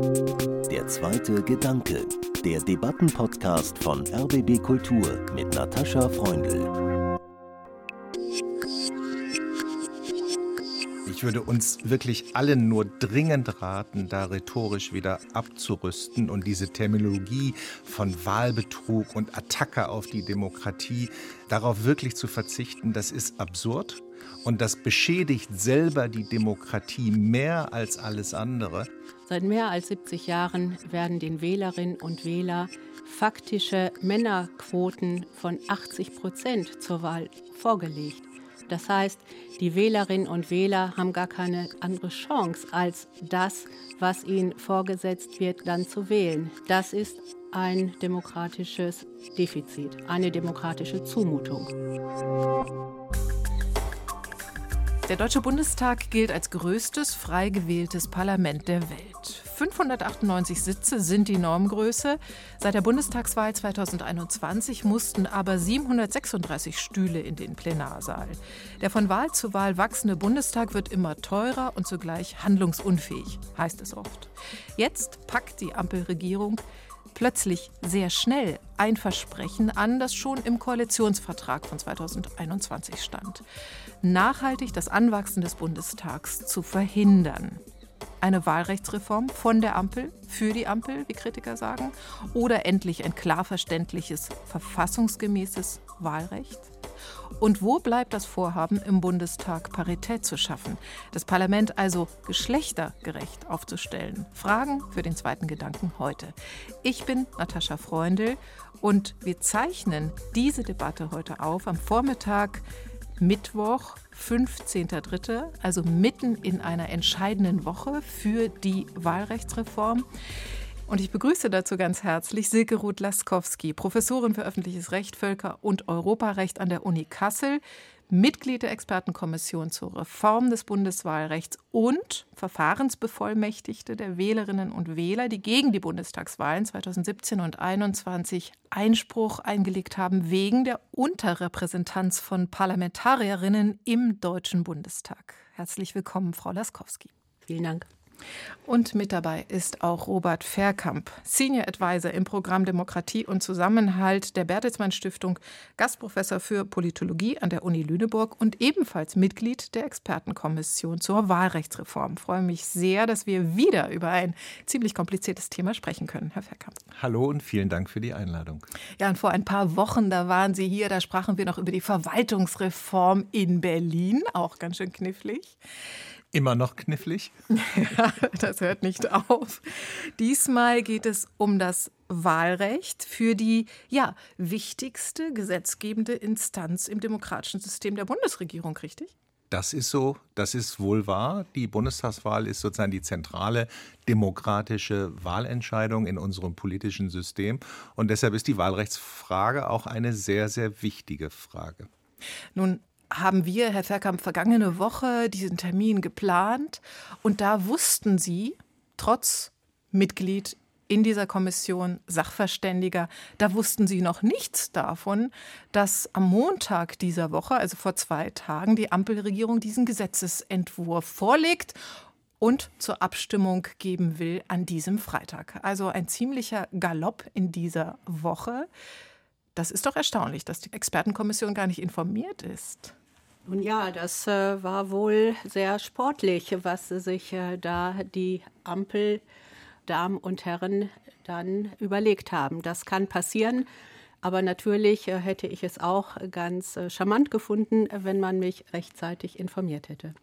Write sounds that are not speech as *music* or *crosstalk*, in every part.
Der zweite Gedanke, der Debattenpodcast von RBB Kultur mit Natascha Freundl. Ich würde uns wirklich allen nur dringend raten, da rhetorisch wieder abzurüsten und diese Terminologie von Wahlbetrug und Attacke auf die Demokratie darauf wirklich zu verzichten. Das ist absurd und das beschädigt selber die Demokratie mehr als alles andere. Seit mehr als 70 Jahren werden den Wählerinnen und Wählern faktische Männerquoten von 80 Prozent zur Wahl vorgelegt. Das heißt, die Wählerinnen und Wähler haben gar keine andere Chance, als das, was ihnen vorgesetzt wird, dann zu wählen. Das ist ein demokratisches Defizit, eine demokratische Zumutung. Der Deutsche Bundestag gilt als größtes frei gewähltes Parlament der Welt. 598 Sitze sind die Normgröße. Seit der Bundestagswahl 2021 mussten aber 736 Stühle in den Plenarsaal. Der von Wahl zu Wahl wachsende Bundestag wird immer teurer und zugleich handlungsunfähig, heißt es oft. Jetzt packt die Ampelregierung plötzlich sehr schnell ein Versprechen an, das schon im Koalitionsvertrag von 2021 stand. Nachhaltig das Anwachsen des Bundestags zu verhindern. Eine Wahlrechtsreform von der Ampel, für die Ampel, wie Kritiker sagen, oder endlich ein klar verständliches, verfassungsgemäßes Wahlrecht? Und wo bleibt das Vorhaben, im Bundestag Parität zu schaffen? Das Parlament also geschlechtergerecht aufzustellen? Fragen für den zweiten Gedanken heute. Ich bin Natascha Freundl und wir zeichnen diese Debatte heute auf am Vormittag Mittwoch, 15.03., also mitten in einer entscheidenden Woche für die Wahlrechtsreform. Und ich begrüße dazu ganz herzlich Silke Ruth-Laskowski, Professorin für öffentliches Recht, Völker- und Europarecht an der Uni Kassel, Mitglied der Expertenkommission zur Reform des Bundeswahlrechts und Verfahrensbevollmächtigte der Wählerinnen und Wähler, die gegen die Bundestagswahlen 2017 und 2021 Einspruch eingelegt haben wegen der Unterrepräsentanz von Parlamentarierinnen im Deutschen Bundestag. Herzlich willkommen, Frau Laskowski. Vielen Dank. Und mit dabei ist auch Robert Verkamp, Senior Advisor im Programm Demokratie und Zusammenhalt der Bertelsmann Stiftung, Gastprofessor für Politologie an der Uni Lüneburg und ebenfalls Mitglied der Expertenkommission zur Wahlrechtsreform. Ich freue mich sehr, dass wir wieder über ein ziemlich kompliziertes Thema sprechen können, Herr Verkamp. Hallo und vielen Dank für die Einladung. Ja, und vor ein paar Wochen, da waren Sie hier, da sprachen wir noch über die Verwaltungsreform in Berlin, auch ganz schön knifflig. Immer noch knifflig? *laughs* Ja, das hört nicht auf. Diesmal geht es um das Wahlrecht für die ja, wichtigste gesetzgebende Instanz im demokratischen System der Bundesregierung, richtig? Das ist so, das ist wohl wahr. Die Bundestagswahl ist sozusagen die zentrale demokratische Wahlentscheidung in unserem politischen System. Und deshalb ist die Wahlrechtsfrage auch eine sehr, sehr wichtige Frage. Nun haben wir, Herr Verkamp, vergangene Woche diesen Termin geplant und da wussten Sie, trotz Mitglied in dieser Kommission Sachverständiger, da wussten Sie noch nichts davon, dass am Montag dieser Woche, also vor zwei Tagen, die Ampelregierung diesen Gesetzesentwurf vorlegt und zur Abstimmung geben will an diesem Freitag. Also ein ziemlicher Galopp in dieser Woche. Das ist doch erstaunlich, dass die Expertenkommission gar nicht informiert ist. Nun ja, das äh, war wohl sehr sportlich, was sich äh, da die Ampeldamen und Herren dann überlegt haben. Das kann passieren. Aber natürlich äh, hätte ich es auch ganz äh, charmant gefunden, wenn man mich rechtzeitig informiert hätte.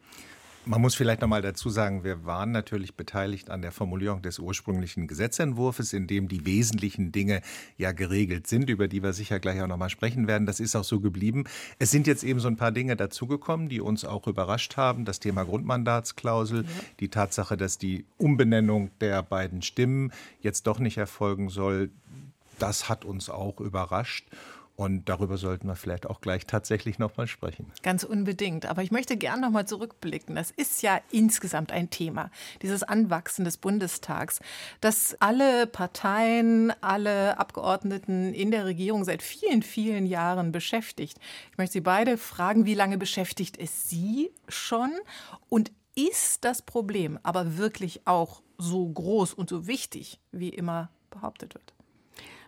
Man muss vielleicht noch mal dazu sagen, wir waren natürlich beteiligt an der Formulierung des ursprünglichen Gesetzentwurfs, in dem die wesentlichen Dinge ja geregelt sind, über die wir sicher gleich auch noch mal sprechen werden. Das ist auch so geblieben. Es sind jetzt eben so ein paar Dinge dazugekommen, die uns auch überrascht haben. Das Thema Grundmandatsklausel, ja. die Tatsache, dass die Umbenennung der beiden Stimmen jetzt doch nicht erfolgen soll, das hat uns auch überrascht. Und darüber sollten wir vielleicht auch gleich tatsächlich noch mal sprechen. Ganz unbedingt. Aber ich möchte gerne noch mal zurückblicken. Das ist ja insgesamt ein Thema, dieses Anwachsen des Bundestags, das alle Parteien, alle Abgeordneten in der Regierung seit vielen, vielen Jahren beschäftigt. Ich möchte Sie beide fragen, wie lange beschäftigt es Sie schon? Und Ist das Problem aber wirklich auch so groß und so wichtig, wie immer behauptet wird?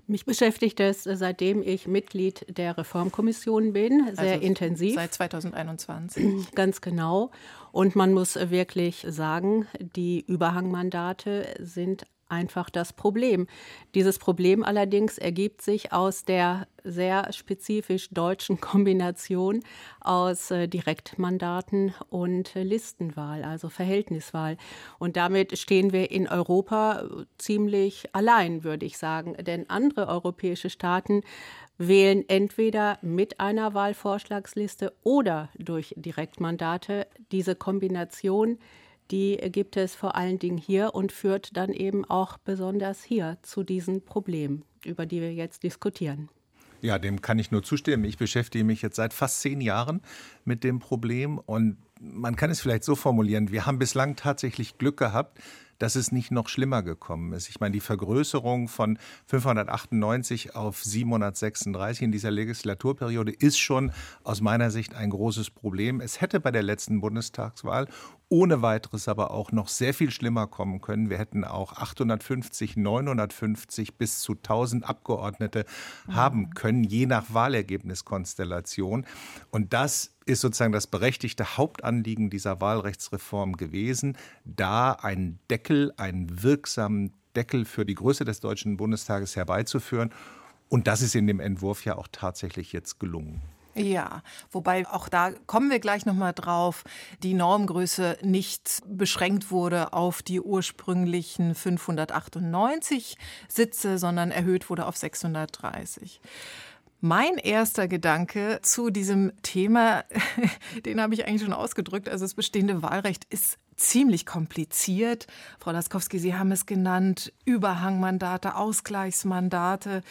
Mich beschäftigt es, seitdem ich Mitglied der Reformkommission bin, sehr also intensiv. Seit 2021. *clears throat* Ganz genau. Und man muss wirklich sagen, die Überhangmandate sind einfach das Problem. Dieses Problem allerdings ergibt sich aus der sehr spezifisch deutschen *laughs* Kombination aus äh, Direktmandaten und äh, Listenwahl, also Verhältniswahl. Und damit stehen wir in Europa äh, ziemlich allein, würde ich sagen. Denn andere europäische Staaten wählen entweder mit einer Wahlvorschlagsliste oder durch Direktmandate. Diese Kombination die gibt es vor allen Dingen hier und führt dann eben auch besonders hier zu diesen Problemen, über die wir jetzt diskutieren. Ja, dem kann ich nur zustimmen. Ich beschäftige mich jetzt seit fast zehn Jahren mit dem Problem und man kann es vielleicht so formulieren, wir haben bislang tatsächlich Glück gehabt, dass es nicht noch schlimmer gekommen ist. Ich meine, die Vergrößerung von 598 auf 736 in dieser Legislaturperiode ist schon aus meiner Sicht ein großes Problem. Es hätte bei der letzten Bundestagswahl ohne weiteres aber auch noch sehr viel schlimmer kommen können. Wir hätten auch 850, 950 bis zu 1000 Abgeordnete mhm. haben können, je nach Wahlergebniskonstellation. Und das ist sozusagen das berechtigte Hauptanliegen dieser Wahlrechtsreform gewesen, da einen Deckel, einen wirksamen Deckel für die Größe des Deutschen Bundestages herbeizuführen. Und das ist in dem Entwurf ja auch tatsächlich jetzt gelungen. Ja, wobei auch da kommen wir gleich noch mal drauf, die Normgröße nicht beschränkt wurde auf die ursprünglichen 598 Sitze, sondern erhöht wurde auf 630. Mein erster Gedanke zu diesem Thema, *laughs* den habe ich eigentlich schon ausgedrückt. Also das bestehende Wahlrecht ist ziemlich kompliziert. Frau Laskowski, Sie haben es genannt, Überhangmandate, Ausgleichsmandate.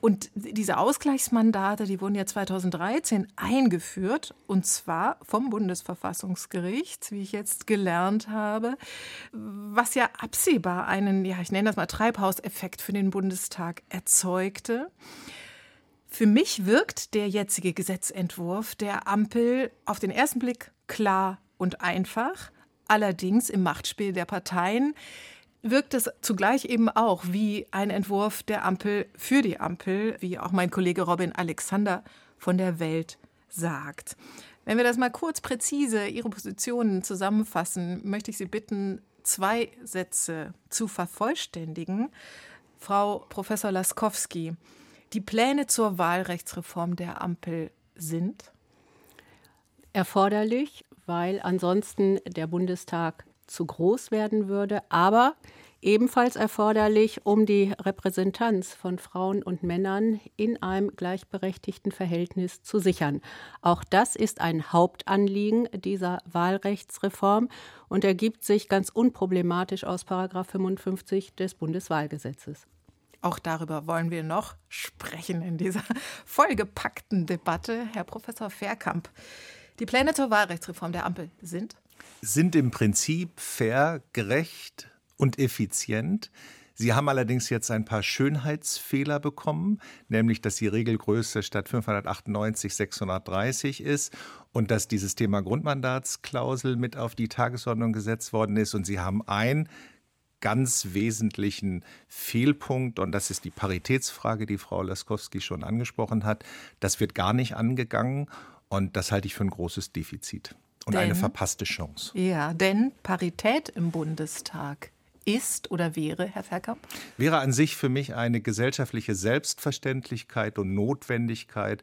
Und diese Ausgleichsmandate, die wurden ja 2013 eingeführt, und zwar vom Bundesverfassungsgericht, wie ich jetzt gelernt habe, was ja absehbar einen, ja, ich nenne das mal Treibhauseffekt für den Bundestag erzeugte. Für mich wirkt der jetzige Gesetzentwurf der Ampel auf den ersten Blick klar und einfach. Allerdings im Machtspiel der Parteien wirkt es zugleich eben auch wie ein Entwurf der Ampel für die Ampel, wie auch mein Kollege Robin Alexander von der Welt sagt. Wenn wir das mal kurz präzise Ihre Positionen zusammenfassen, möchte ich Sie bitten, zwei Sätze zu vervollständigen. Frau Professor Laskowski, die Pläne zur Wahlrechtsreform der Ampel sind? Erforderlich, weil ansonsten der Bundestag zu groß werden würde, aber ebenfalls erforderlich, um die Repräsentanz von Frauen und Männern in einem gleichberechtigten Verhältnis zu sichern. Auch das ist ein Hauptanliegen dieser Wahlrechtsreform und ergibt sich ganz unproblematisch aus 55 des Bundeswahlgesetzes. Auch darüber wollen wir noch sprechen in dieser vollgepackten Debatte. Herr Professor Fairkamp, die Pläne zur Wahlrechtsreform der Ampel sind? Sind im Prinzip fair, gerecht und effizient. Sie haben allerdings jetzt ein paar Schönheitsfehler bekommen, nämlich dass die Regelgröße statt 598 630 ist und dass dieses Thema Grundmandatsklausel mit auf die Tagesordnung gesetzt worden ist. Und Sie haben ein ganz wesentlichen Fehlpunkt, und das ist die Paritätsfrage, die Frau Laskowski schon angesprochen hat. Das wird gar nicht angegangen und das halte ich für ein großes Defizit und denn, eine verpasste Chance. Ja, denn Parität im Bundestag ist oder wäre, Herr Verkamp? Wäre an sich für mich eine gesellschaftliche Selbstverständlichkeit und Notwendigkeit.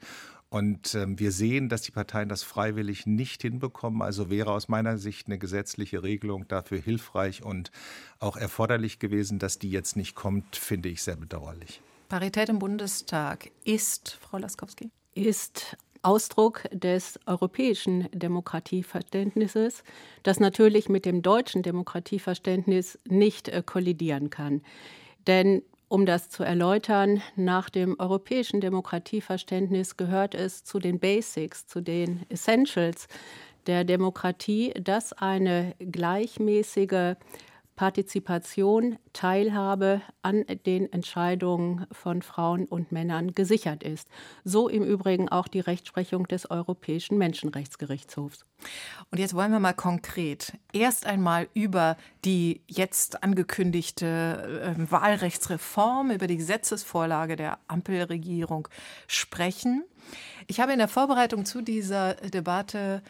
Und ähm, wir sehen, dass die Parteien das freiwillig nicht hinbekommen. Also wäre aus meiner Sicht eine gesetzliche Regelung dafür hilfreich und auch erforderlich gewesen. Dass die jetzt nicht kommt, finde ich sehr bedauerlich. Parität im Bundestag ist, Frau Laskowski? Ist Ausdruck des europäischen Demokratieverständnisses, das natürlich mit dem deutschen Demokratieverständnis nicht äh, kollidieren kann. Denn um das zu erläutern, nach dem europäischen Demokratieverständnis gehört es zu den Basics, zu den Essentials der Demokratie, dass eine gleichmäßige Partizipation, Teilhabe an den Entscheidungen von Frauen und Männern gesichert ist. So im Übrigen auch die Rechtsprechung des Europäischen Menschenrechtsgerichtshofs. Und jetzt wollen wir mal konkret erst einmal über die jetzt angekündigte äh, Wahlrechtsreform, über die Gesetzesvorlage der Ampelregierung sprechen. Ich habe in der Vorbereitung zu dieser Debatte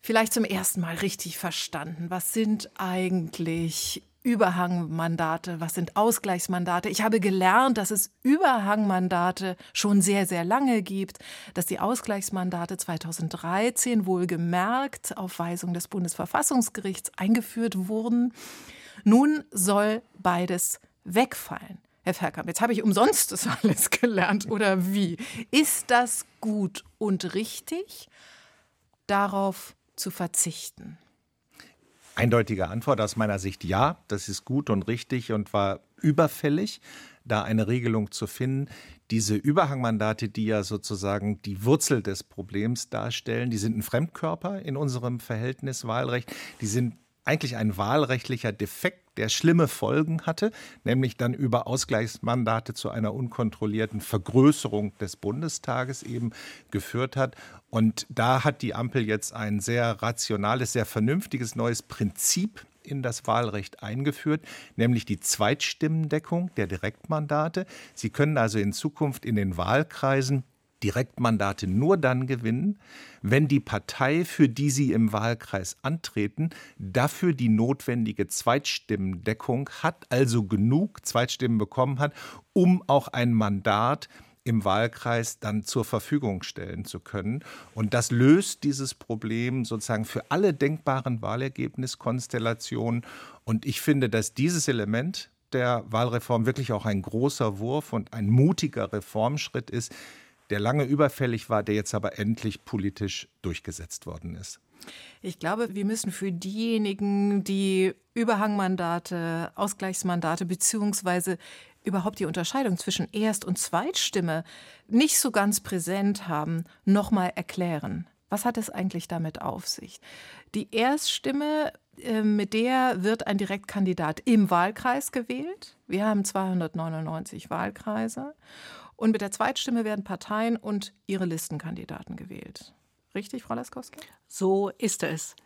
vielleicht zum ersten Mal richtig verstanden. Was sind eigentlich Überhangmandate, was sind Ausgleichsmandate. Ich habe gelernt, dass es Überhangmandate schon sehr, sehr lange gibt, dass die Ausgleichsmandate 2013 wohlgemerkt auf Weisung des Bundesverfassungsgerichts eingeführt wurden. Nun soll beides wegfallen. Herr Ferkamp, jetzt habe ich umsonst das *laughs* alles gelernt, oder wie? Ist das gut und richtig, darauf zu verzichten? Eindeutige Antwort aus meiner Sicht ja, das ist gut und richtig und war überfällig, da eine Regelung zu finden. Diese Überhangmandate, die ja sozusagen die Wurzel des Problems darstellen, die sind ein Fremdkörper in unserem Verhältniswahlrecht. Die sind eigentlich ein wahlrechtlicher Defekt, der schlimme Folgen hatte, nämlich dann über Ausgleichsmandate zu einer unkontrollierten Vergrößerung des Bundestages eben geführt hat. Und da hat die Ampel jetzt ein sehr rationales, sehr vernünftiges neues Prinzip in das Wahlrecht eingeführt, nämlich die Zweitstimmendeckung der Direktmandate. Sie können also in Zukunft in den Wahlkreisen Direktmandate nur dann gewinnen, wenn die Partei, für die sie im Wahlkreis antreten, dafür die notwendige Zweitstimmendeckung hat, also genug Zweitstimmen bekommen hat, um auch ein Mandat im Wahlkreis dann zur Verfügung stellen zu können. Und das löst dieses Problem sozusagen für alle denkbaren Wahlergebniskonstellationen. Und ich finde, dass dieses Element der Wahlreform wirklich auch ein großer Wurf und ein mutiger Reformschritt ist, der lange überfällig war, der jetzt aber endlich politisch durchgesetzt worden ist. Ich glaube, wir müssen für diejenigen, die Überhangmandate, Ausgleichsmandate beziehungsweise überhaupt die Unterscheidung zwischen Erst- und Zweitstimme nicht so ganz präsent haben, nochmal erklären. Was hat es eigentlich damit auf sich? Die Erststimme, äh, mit der wird ein Direktkandidat im Wahlkreis gewählt. Wir haben 299 Wahlkreise. Und mit der Zweitstimme werden Parteien und ihre Listenkandidaten gewählt. Richtig, Frau Laskowski? So ist es.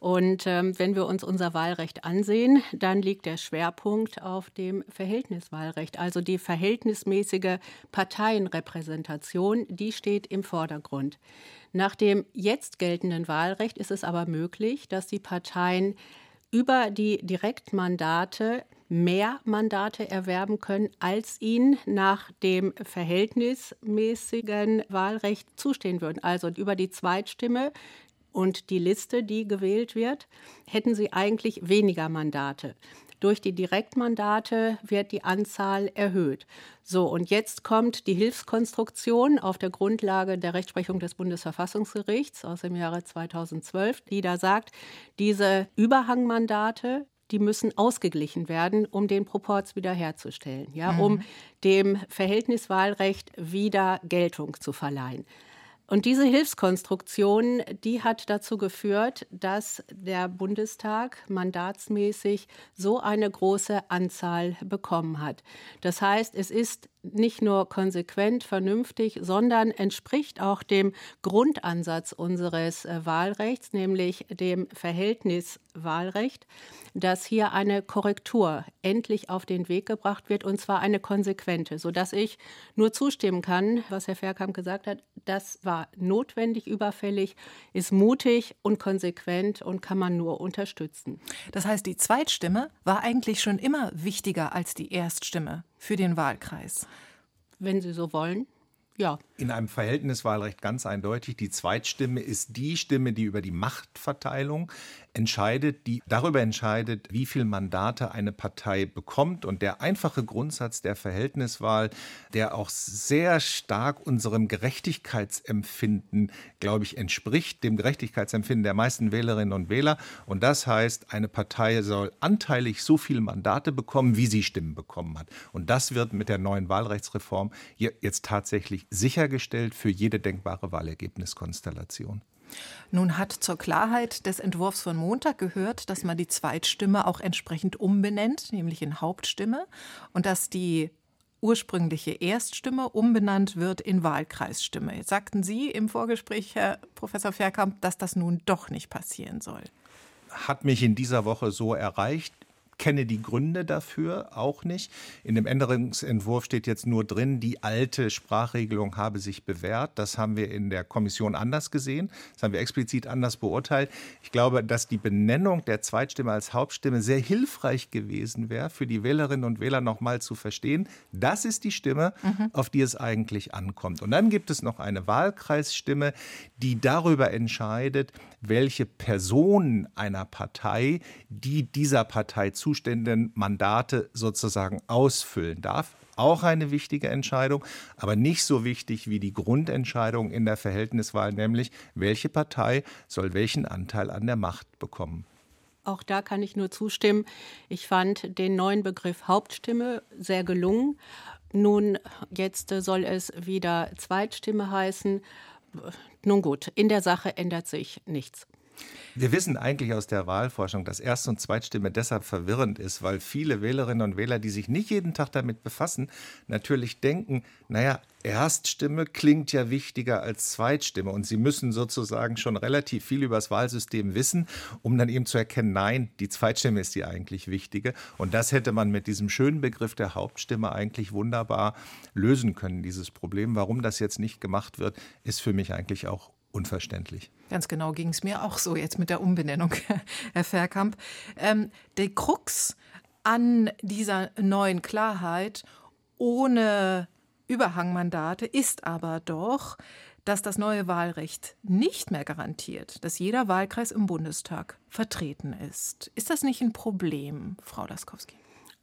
Und ähm, wenn wir uns unser Wahlrecht ansehen, dann liegt der Schwerpunkt auf dem Verhältniswahlrecht. Also die verhältnismäßige Parteienrepräsentation, die steht im Vordergrund. Nach dem jetzt geltenden Wahlrecht ist es aber möglich, dass die Parteien über die Direktmandate mehr Mandate erwerben können, als ihnen nach dem verhältnismäßigen Wahlrecht zustehen würden. Also über die Zweitstimme und die Liste, die gewählt wird, hätten sie eigentlich weniger Mandate. Durch die Direktmandate wird die Anzahl erhöht. So, und jetzt kommt die Hilfskonstruktion auf der Grundlage der Rechtsprechung des Bundesverfassungsgerichts aus dem Jahre 2012, die da sagt, diese Überhangmandate, die müssen ausgeglichen werden, um den Proporz wiederherzustellen, ja, mhm. um dem Verhältniswahlrecht wieder Geltung zu verleihen. Und diese Hilfskonstruktion, die hat dazu geführt, dass der Bundestag mandatsmäßig so eine große Anzahl bekommen hat. Das heißt, es ist nicht nur konsequent, vernünftig, sondern entspricht auch dem Grundansatz unseres äh, Wahlrechts, nämlich dem Verhältniswahlrecht, dass hier eine Korrektur endlich auf den Weg gebracht wird, und zwar eine konsequente, sodass ich nur zustimmen kann, was Herr Verkamp gesagt hat. Das war notwendig, überfällig, ist mutig und konsequent und kann man nur unterstützen. Das heißt, die Zweitstimme war eigentlich schon immer wichtiger als die Erststimme für den Wahlkreis. Wenn Sie so wollen. Ja. In einem Verhältniswahlrecht ganz eindeutig. Die Zweitstimme ist die Stimme, die über die Machtverteilung entscheidet, die darüber entscheidet, wie viele Mandate eine Partei bekommt. Und der einfache Grundsatz der Verhältniswahl, der auch sehr stark unserem Gerechtigkeitsempfinden, glaube ich, entspricht, dem Gerechtigkeitsempfinden der meisten Wählerinnen und Wähler. Und das heißt, eine Partei soll anteilig so viele Mandate bekommen, wie sie Stimmen bekommen hat. Und das wird mit der neuen Wahlrechtsreform jetzt tatsächlich sichergestellt für jede denkbare Wahlergebniskonstellation. Nun hat zur Klarheit des Entwurfs von Montag gehört, dass man die Zweitstimme auch entsprechend umbenennt, nämlich in Hauptstimme, und dass die ursprüngliche Erststimme umbenannt wird in Wahlkreisstimme. Jetzt sagten Sie im Vorgespräch, Herr Professor Verkamp, dass das nun doch nicht passieren soll. Hat mich in dieser Woche so erreicht kenne die Gründe dafür auch nicht. In dem Änderungsentwurf steht jetzt nur drin, die alte Sprachregelung habe sich bewährt. Das haben wir in der Kommission anders gesehen. Das haben wir explizit anders beurteilt. Ich glaube, dass die Benennung der Zweitstimme als Hauptstimme sehr hilfreich gewesen wäre, für die Wählerinnen und Wähler nochmal zu verstehen, das ist die Stimme, mhm. auf die es eigentlich ankommt. Und dann gibt es noch eine Wahlkreisstimme, die darüber entscheidet, welche Personen einer Partei, die dieser Partei zuständigen Mandate sozusagen ausfüllen darf. Auch eine wichtige Entscheidung, aber nicht so wichtig wie die Grundentscheidung in der Verhältniswahl, nämlich welche Partei soll welchen Anteil an der Macht bekommen. Auch da kann ich nur zustimmen. Ich fand den neuen Begriff Hauptstimme sehr gelungen. Nun, jetzt soll es wieder Zweitstimme heißen. Nun gut, in der Sache ändert sich nichts. Wir wissen eigentlich aus der Wahlforschung, dass Erst- und Zweitstimme deshalb verwirrend ist, weil viele Wählerinnen und Wähler, die sich nicht jeden Tag damit befassen, natürlich denken, naja, Erststimme klingt ja wichtiger als Zweitstimme. Und sie müssen sozusagen schon relativ viel über das Wahlsystem wissen, um dann eben zu erkennen, nein, die Zweitstimme ist die eigentlich wichtige. Und das hätte man mit diesem schönen Begriff der Hauptstimme eigentlich wunderbar lösen können, dieses Problem. Warum das jetzt nicht gemacht wird, ist für mich eigentlich auch unverständlich. Ganz genau ging es mir auch so jetzt mit der Umbenennung, *laughs* Herr Verkamp. Ähm, der Krux an dieser neuen Klarheit ohne Überhangmandate ist aber doch, dass das neue Wahlrecht nicht mehr garantiert, dass jeder Wahlkreis im Bundestag vertreten ist. Ist das nicht ein Problem, Frau Laskowski?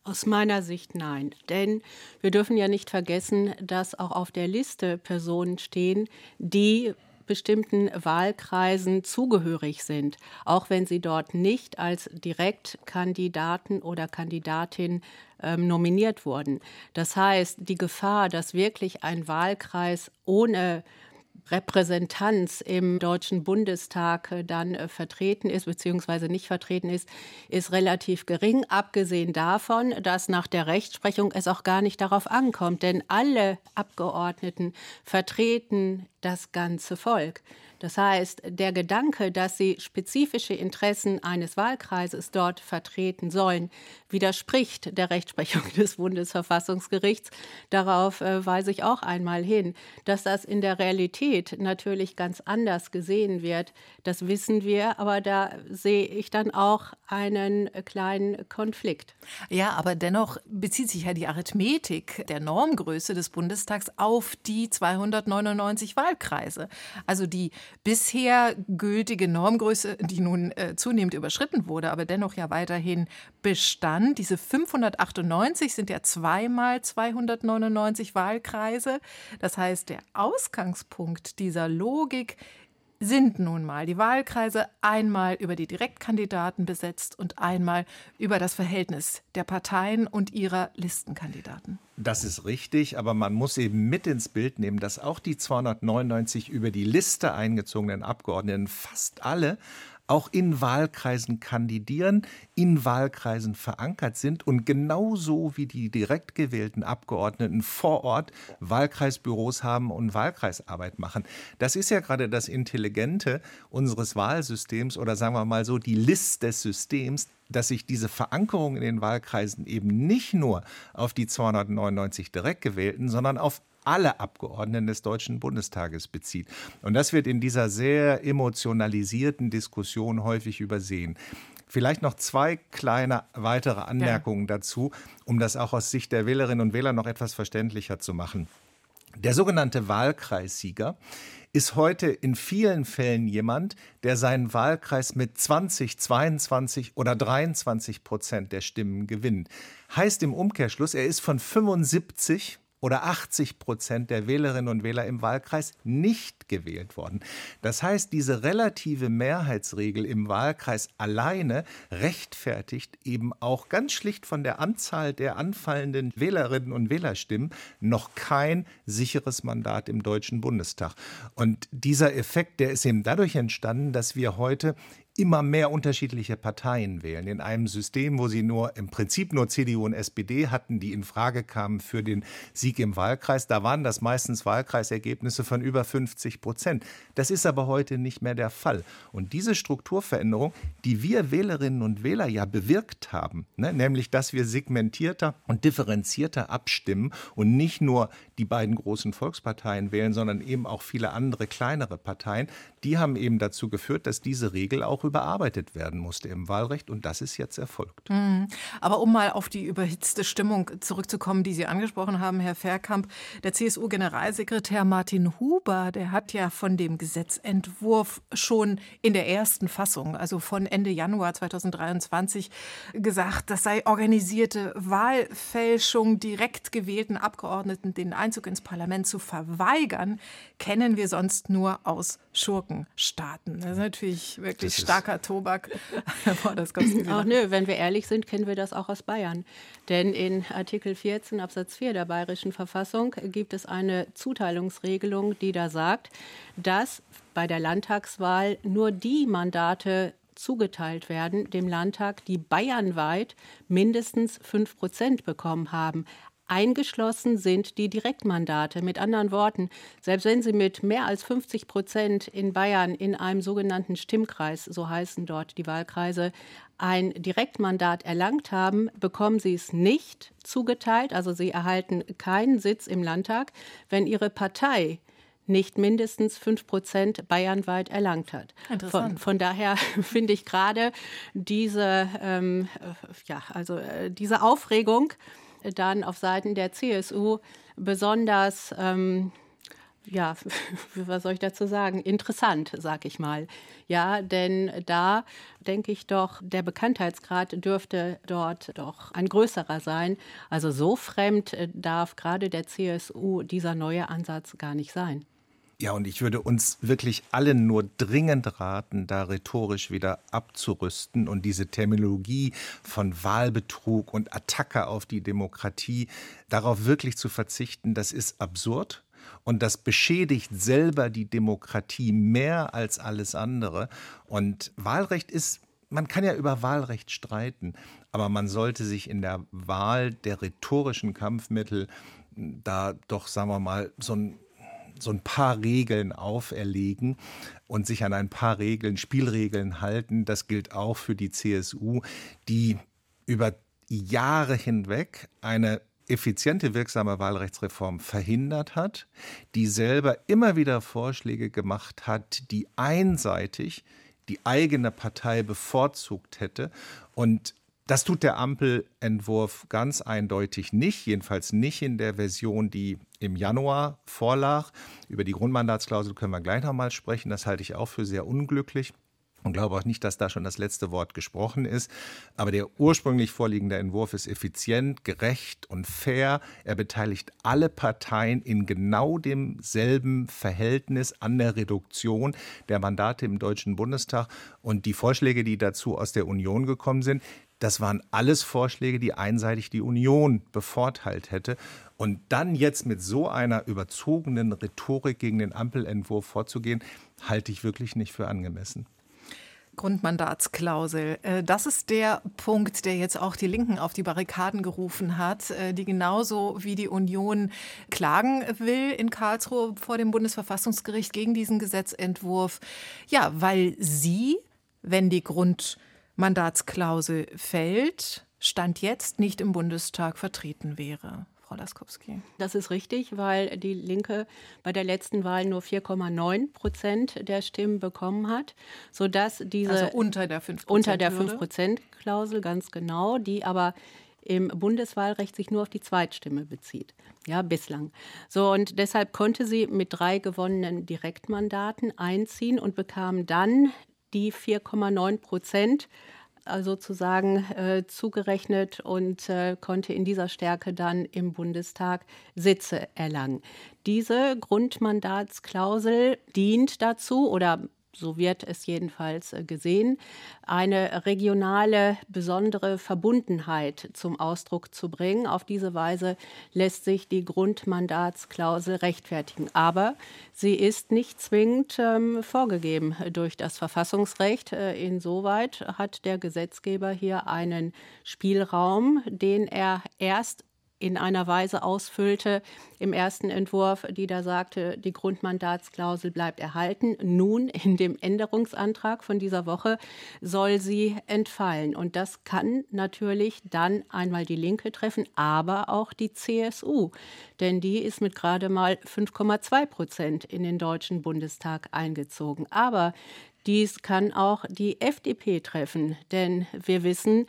Aus meiner Sicht nein. Denn wir dürfen ja nicht vergessen, dass auch auf der Liste Personen stehen, die bestimmten Wahlkreisen zugehörig sind, auch wenn sie dort nicht als Direktkandidaten oder Kandidatin ähm, nominiert wurden. Das heißt, die Gefahr, dass wirklich ein Wahlkreis ohne Repräsentanz im Deutschen Bundestag äh, dann äh, vertreten ist bzw. nicht vertreten ist, ist relativ gering, abgesehen davon, dass nach der Rechtsprechung es auch gar nicht darauf ankommt, denn alle Abgeordneten vertreten das ganze Volk. Das heißt, der Gedanke, dass sie spezifische Interessen eines Wahlkreises dort vertreten sollen, widerspricht der Rechtsprechung *laughs* des Bundesverfassungsgerichts. Darauf äh, weise ich auch einmal hin. Dass das in der Realität natürlich ganz anders gesehen wird, das wissen wir, aber da sehe ich dann auch einen kleinen Konflikt. Ja, aber dennoch bezieht sich ja die Arithmetik der Normgröße des Bundestags auf die 299 Wahlkreise. Also die bisher gültige Normgröße, die nun äh, zunehmend überschritten wurde, aber dennoch ja weiterhin bestand. Diese 598 sind ja zweimal 299 Wahlkreise. Das heißt, der Ausgangspunkt dieser Logik sind nun mal die Wahlkreise einmal über die Direktkandidaten besetzt und einmal über das Verhältnis der Parteien und ihrer Listenkandidaten. Das ist richtig, aber man muss eben mit ins Bild nehmen, dass auch die 299 über die Liste eingezogenen Abgeordneten fast alle auch in Wahlkreisen kandidieren, in Wahlkreisen verankert sind und genauso wie die direkt gewählten Abgeordneten vor Ort Wahlkreisbüros haben und Wahlkreisarbeit machen. Das ist ja gerade das Intelligente unseres Wahlsystems oder sagen wir mal so die List des Systems, dass sich diese Verankerung in den Wahlkreisen eben nicht nur auf die 299 direkt gewählten, sondern auf alle Abgeordneten des Deutschen Bundestages bezieht. Und das wird in dieser sehr emotionalisierten Diskussion häufig übersehen. Vielleicht noch zwei kleine weitere Anmerkungen ja. dazu, um das auch aus Sicht der Wählerinnen und Wähler noch etwas verständlicher zu machen. Der sogenannte Wahlkreissieger ist heute in vielen Fällen jemand, der seinen Wahlkreis mit 20, 22 oder 23 Prozent der Stimmen gewinnt. Heißt im Umkehrschluss, er ist von 75 oder 80 Prozent der Wählerinnen und Wähler im Wahlkreis nicht gewählt worden. Das heißt, diese relative Mehrheitsregel im Wahlkreis alleine rechtfertigt eben auch ganz schlicht von der Anzahl der anfallenden Wählerinnen und Wählerstimmen noch kein sicheres Mandat im Deutschen Bundestag. Und dieser Effekt, der ist eben dadurch entstanden, dass wir heute immer mehr unterschiedliche Parteien wählen. In einem System, wo sie nur im Prinzip nur CDU und SPD hatten, die in Frage kamen für den Sieg im Wahlkreis, da waren das meistens Wahlkreisergebnisse von über 50 Prozent. Das ist aber heute nicht mehr der Fall. Und diese Strukturveränderung, die wir Wählerinnen und Wähler ja bewirkt haben, ne, nämlich dass wir segmentierter und differenzierter abstimmen und nicht nur die beiden großen Volksparteien wählen, sondern eben auch viele andere kleinere Parteien, die haben eben dazu geführt, dass diese Regel auch überarbeitet werden musste im Wahlrecht und das ist jetzt erfolgt. Mhm. Aber um mal auf die überhitzte Stimmung zurückzukommen, die Sie angesprochen haben, Herr Verkamp, der CSU-Generalsekretär Martin Huber, der hat ja von dem Gesetzentwurf schon in der ersten Fassung, also von Ende Januar 2023, gesagt, das sei organisierte Wahlfälschung direkt gewählten Abgeordneten den Einzug ins Parlament zu verweigern, kennen wir sonst nur aus Schurkenstaaten. Das ist natürlich wirklich das starker Tobak. *laughs* Ach nö, wenn wir ehrlich sind, kennen wir das auch aus Bayern. Denn in Artikel 14 Absatz 4 der bayerischen Verfassung gibt es eine Zuteilungsregelung, die da sagt, dass bei der Landtagswahl nur die Mandate zugeteilt werden dem Landtag, die bayernweit mindestens 5 Prozent bekommen haben. Eingeschlossen sind die Direktmandate. Mit anderen Worten, selbst wenn Sie mit mehr als 50 Prozent in Bayern in einem sogenannten Stimmkreis, so heißen dort die Wahlkreise, ein Direktmandat erlangt haben, bekommen Sie es nicht zugeteilt. Also Sie erhalten keinen Sitz im Landtag, wenn Ihre Partei nicht mindestens 5 Prozent bayernweit erlangt hat. Von, von daher *laughs* finde ich gerade diese, ähm, ja, also, äh, diese Aufregung, dann auf Seiten der CSU besonders, ähm, ja, *laughs* was soll ich dazu sagen, interessant, sag ich mal. Ja, denn da denke ich doch, der Bekanntheitsgrad dürfte dort doch ein größerer sein. Also so fremd äh, darf gerade der CSU dieser neue Ansatz gar nicht sein. Ja, und ich würde uns wirklich allen nur dringend raten, da rhetorisch wieder abzurüsten und diese Terminologie von Wahlbetrug und Attacke auf die Demokratie darauf wirklich zu verzichten, das ist absurd. Und das beschädigt selber die Demokratie mehr als alles andere. Und Wahlrecht ist man kann ja über Wahlrecht streiten, aber man sollte sich in der Wahl der rhetorischen Kampfmittel da doch, sagen wir mal, so ein so ein paar Regeln auferlegen und sich an ein paar Regeln, Spielregeln halten. Das gilt auch für die CSU, die über Jahre hinweg eine effiziente, wirksame Wahlrechtsreform verhindert hat, die selber immer wieder Vorschläge gemacht hat, die einseitig die eigene Partei bevorzugt hätte und das tut der Ampelentwurf ganz eindeutig nicht, jedenfalls nicht in der Version, die im Januar vorlag. Über die Grundmandatsklausel können wir gleich nochmal sprechen. Das halte ich auch für sehr unglücklich und glaube auch nicht, dass da schon das letzte Wort gesprochen ist. Aber der ursprünglich vorliegende Entwurf ist effizient, gerecht und fair. Er beteiligt alle Parteien in genau demselben Verhältnis an der Reduktion der Mandate im Deutschen Bundestag. Und die Vorschläge, die dazu aus der Union gekommen sind, das waren alles Vorschläge, die einseitig die Union bevorteilt hätte. Und dann jetzt mit so einer überzogenen Rhetorik gegen den Ampelentwurf vorzugehen, halte ich wirklich nicht für angemessen. Grundmandatsklausel. Äh, das ist der Punkt, der jetzt auch die Linken auf die Barrikaden gerufen hat, äh, die genauso wie die Union klagen will in Karlsruhe vor dem Bundesverfassungsgericht gegen diesen Gesetzentwurf. Ja, weil sie, wenn die Grund Mandatsklausel fällt, Stand jetzt nicht im Bundestag vertreten wäre. Frau Laskowski. Das ist richtig, weil die Linke bei der letzten Wahl nur 4,9 Prozent der Stimmen bekommen hat, sodass diese also unter der 5 unter der 5 Prozent Klausel ganz genau, die aber im Bundeswahlrecht sich nur auf die Zweitstimme bezieht. Ja, bislang. So, und deshalb konnte sie mit drei gewonnenen Direktmandaten einziehen und bekam dann die 4,9 Prozent sozusagen äh, zugerechnet und äh, konnte in dieser Stärke dann im Bundestag Sitze erlangen. Diese Grundmandatsklausel dient dazu oder so wird es jedenfalls äh, gesehen, eine regionale besondere Verbundenheit zum Ausdruck zu bringen. Auf diese Weise lässt sich die Grundmandatsklausel rechtfertigen. Aber sie ist nicht zwingend ähm, vorgegeben durch das Verfassungsrecht. Äh, insoweit hat der Gesetzgeber hier einen Spielraum, den er erst in einer Weise ausfüllte im ersten Entwurf, die da sagte, die Grundmandatsklausel bleibt erhalten. Nun in dem Änderungsantrag von dieser Woche soll sie entfallen. Und das kann natürlich dann einmal die Linke treffen, aber auch die CSU. Denn die ist mit gerade mal 5,2 Prozent in den Deutschen Bundestag eingezogen. Aber dies kann auch die FDP treffen, denn wir wissen,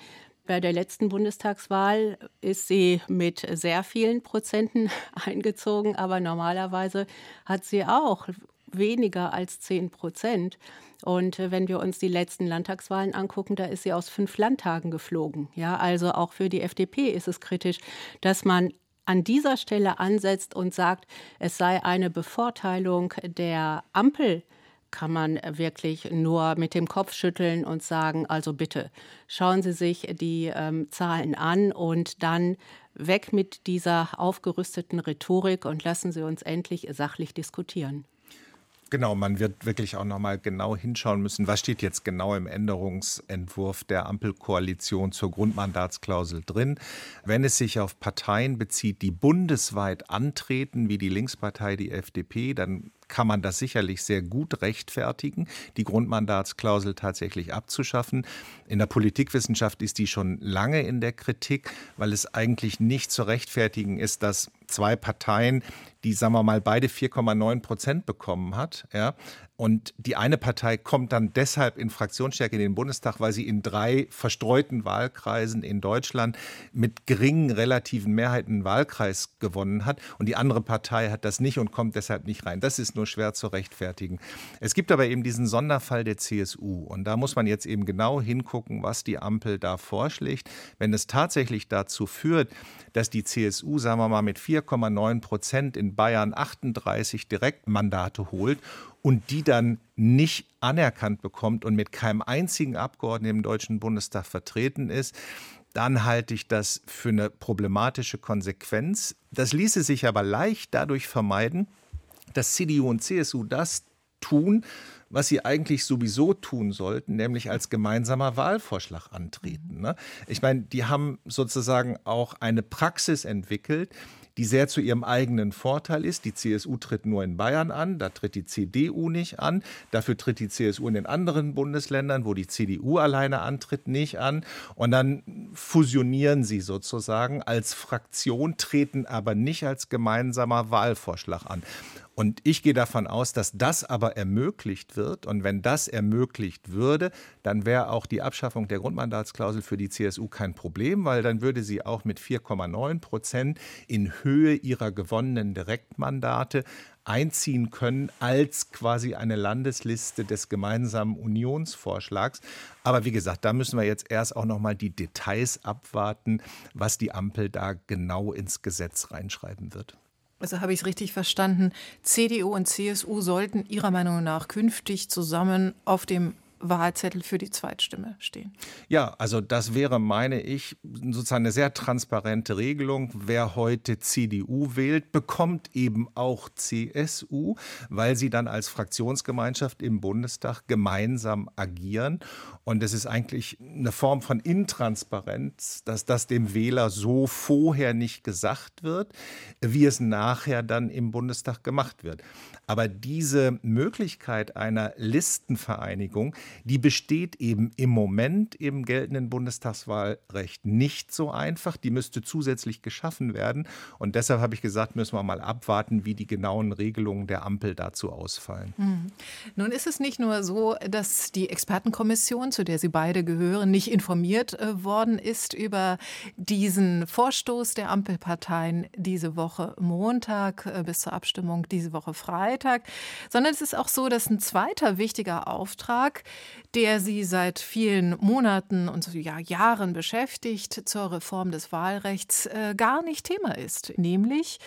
bei der letzten Bundestagswahl ist sie mit sehr vielen Prozenten *laughs* eingezogen, aber normalerweise hat sie auch weniger als 10 Prozent. Und äh, wenn wir uns die letzten Landtagswahlen angucken, da ist sie aus fünf Landtagen geflogen. Ja, also auch für die FDP ist es kritisch, dass man an dieser Stelle ansetzt und sagt, es sei eine Bevorteilung der Ampel kann man wirklich nur mit dem Kopf schütteln und sagen, also bitte schauen Sie sich die ähm, Zahlen an und dann weg mit dieser aufgerüsteten Rhetorik und lassen Sie uns endlich sachlich diskutieren. Genau, man wird wirklich auch noch mal genau hinschauen müssen, was steht jetzt genau im Änderungsentwurf der Ampelkoalition zur Grundmandatsklausel drin. Wenn es sich auf Parteien bezieht, die bundesweit antreten, wie die Linkspartei, die FDP, dann kann man das sicherlich sehr gut rechtfertigen, die Grundmandatsklausel tatsächlich abzuschaffen. In der Politikwissenschaft ist die schon lange in der Kritik, weil es eigentlich nicht zu rechtfertigen ist, dass zwei Parteien, die, sagen wir mal, beide 4,9 Prozent bekommen hat, ja, und die eine Partei kommt dann deshalb in Fraktionsstärke in den Bundestag, weil sie in drei verstreuten Wahlkreisen in Deutschland mit geringen relativen Mehrheiten einen Wahlkreis gewonnen hat. Und die andere Partei hat das nicht und kommt deshalb nicht rein. Das ist nur schwer zu rechtfertigen. Es gibt aber eben diesen Sonderfall der CSU. Und da muss man jetzt eben genau hingucken, was die Ampel da vorschlägt. Wenn es tatsächlich dazu führt, dass die CSU, sagen wir mal, mit 4,9 Prozent in Bayern 38 Direktmandate holt und die dann nicht anerkannt bekommt und mit keinem einzigen Abgeordneten im Deutschen Bundestag vertreten ist, dann halte ich das für eine problematische Konsequenz. Das ließe sich aber leicht dadurch vermeiden, dass CDU und CSU das tun, was sie eigentlich sowieso tun sollten, nämlich als gemeinsamer Wahlvorschlag antreten. Ne? Ich meine, die haben sozusagen auch eine Praxis entwickelt, die sehr zu ihrem eigenen Vorteil ist. Die CSU tritt nur in Bayern an, da tritt die CDU nicht an. Dafür tritt die CSU in den anderen Bundesländern, wo die CDU alleine antritt, nicht an. Und dann fusionieren sie sozusagen als Fraktion, treten aber nicht als gemeinsamer Wahlvorschlag an. Und ich gehe davon aus, dass das aber ermöglicht wird. Und wenn das ermöglicht würde, dann wäre auch die Abschaffung der Grundmandatsklausel für die CSU kein Problem, weil dann würde sie auch mit 4,9 Prozent in Höhe ihrer gewonnenen Direktmandate einziehen können als quasi eine Landesliste des gemeinsamen Unionsvorschlags. Aber wie gesagt, da müssen wir jetzt erst auch noch mal die Details abwarten, was die Ampel da genau ins Gesetz reinschreiben wird. Also habe ich es richtig verstanden. CDU und CSU sollten Ihrer Meinung nach künftig zusammen auf dem Wahlzettel für die Zweitstimme stehen. Ja, also das wäre, meine ich, sozusagen eine sehr transparente Regelung. Wer heute CDU wählt, bekommt eben auch CSU, weil sie dann als Fraktionsgemeinschaft im Bundestag gemeinsam agieren. Und es ist eigentlich eine Form von Intransparenz, dass das dem Wähler so vorher nicht gesagt wird, wie es nachher dann im Bundestag gemacht wird. Aber diese Möglichkeit einer Listenvereinigung, die besteht eben im Moment im geltenden Bundestagswahlrecht nicht so einfach. Die müsste zusätzlich geschaffen werden. Und deshalb habe ich gesagt, müssen wir mal abwarten, wie die genauen Regelungen der Ampel dazu ausfallen. Hm. Nun ist es nicht nur so, dass die Expertenkommission, zu der Sie beide gehören, nicht informiert äh, worden ist über diesen Vorstoß der Ampelparteien diese Woche Montag äh, bis zur Abstimmung diese Woche Freitag. Parteitag, sondern es ist auch so, dass ein zweiter wichtiger Auftrag, der sie seit vielen Monaten und ja, Jahren beschäftigt, zur Reform des Wahlrechts äh, gar nicht Thema ist, nämlich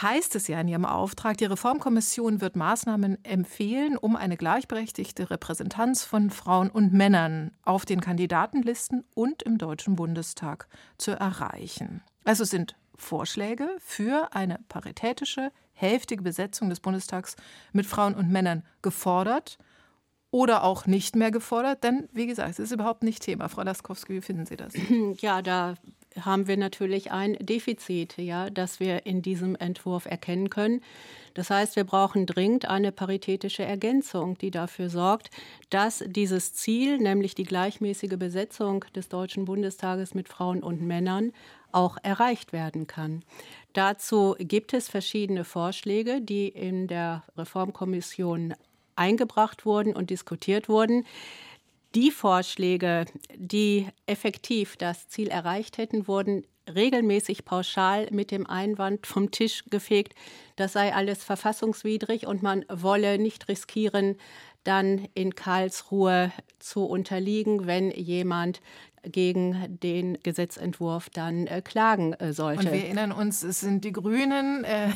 heißt es ja in ihrem Auftrag, die Reformkommission wird Maßnahmen empfehlen, um eine gleichberechtigte Repräsentanz von Frauen und Männern auf den Kandidatenlisten und im Deutschen Bundestag zu erreichen. Also sind Vorschläge für eine paritätische, hälftige Besetzung des Bundestags mit Frauen und Männern gefordert oder auch nicht mehr gefordert, denn wie gesagt, es ist überhaupt nicht Thema. Frau Laskowski, wie finden Sie das? *clears throat* Ja, da haben wir natürlich ein Defizit, ja, das wir in diesem Entwurf erkennen können. Das heißt, wir brauchen dringend eine paritätische Ergänzung, die dafür sorgt, dass dieses Ziel, nämlich die gleichmäßige Besetzung des Deutschen Bundestages mit Frauen und Männern, auch erreicht werden kann. Dazu gibt es verschiedene Vorschläge, die in der Reformkommission eingebracht wurden und diskutiert wurden. Die Vorschläge, die effektiv das Ziel erreicht hätten, wurden regelmäßig pauschal mit dem Einwand vom Tisch gefegt, das sei alles verfassungswidrig und man wolle nicht riskieren, dann in Karlsruhe zu unterliegen, wenn jemand gegen den Gesetzentwurf dann äh, klagen äh, sollte. Und wir erinnern uns, es sind die Grünen, äh,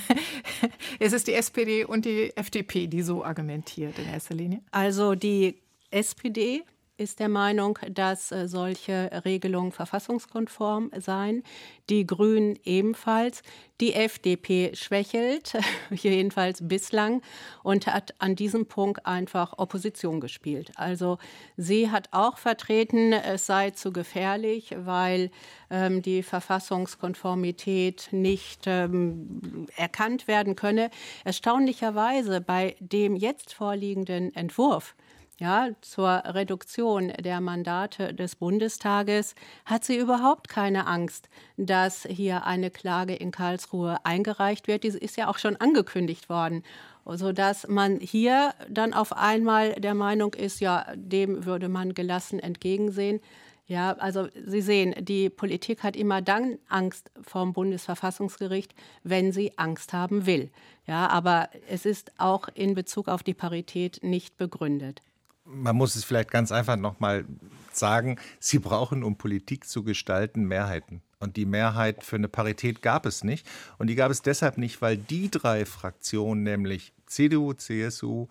*laughs* es ist die SPD und die FDP, die so argumentiert in erster Linie. Also die SPD ist der Meinung, dass äh, solche Regelungen verfassungskonform seien. Die Grünen ebenfalls. Die FDP schwächelt, *laughs* jedenfalls bislang, und hat an diesem Punkt einfach Opposition gespielt. Also sie hat auch vertreten, es sei zu gefährlich, weil ähm, die Verfassungskonformität nicht ähm, erkannt werden könne. Erstaunlicherweise bei dem jetzt vorliegenden Entwurf ja, zur Reduktion der Mandate des Bundestages hat sie überhaupt keine Angst, dass hier eine Klage in Karlsruhe eingereicht wird. Diese ist ja auch schon angekündigt worden, sodass man hier dann auf einmal der Meinung ist, ja, dem würde man gelassen entgegensehen. Ja, also Sie sehen, die Politik hat immer dann Angst vom Bundesverfassungsgericht, wenn sie Angst haben will. Ja, aber es ist auch in Bezug auf die Parität nicht begründet man muss es vielleicht ganz einfach nochmal sagen, sie brauchen, um Politik zu gestalten, Mehrheiten. Und die Mehrheit für eine Parität gab es nicht. Und die gab es deshalb nicht, weil die drei Fraktionen, nämlich CDU, CSU,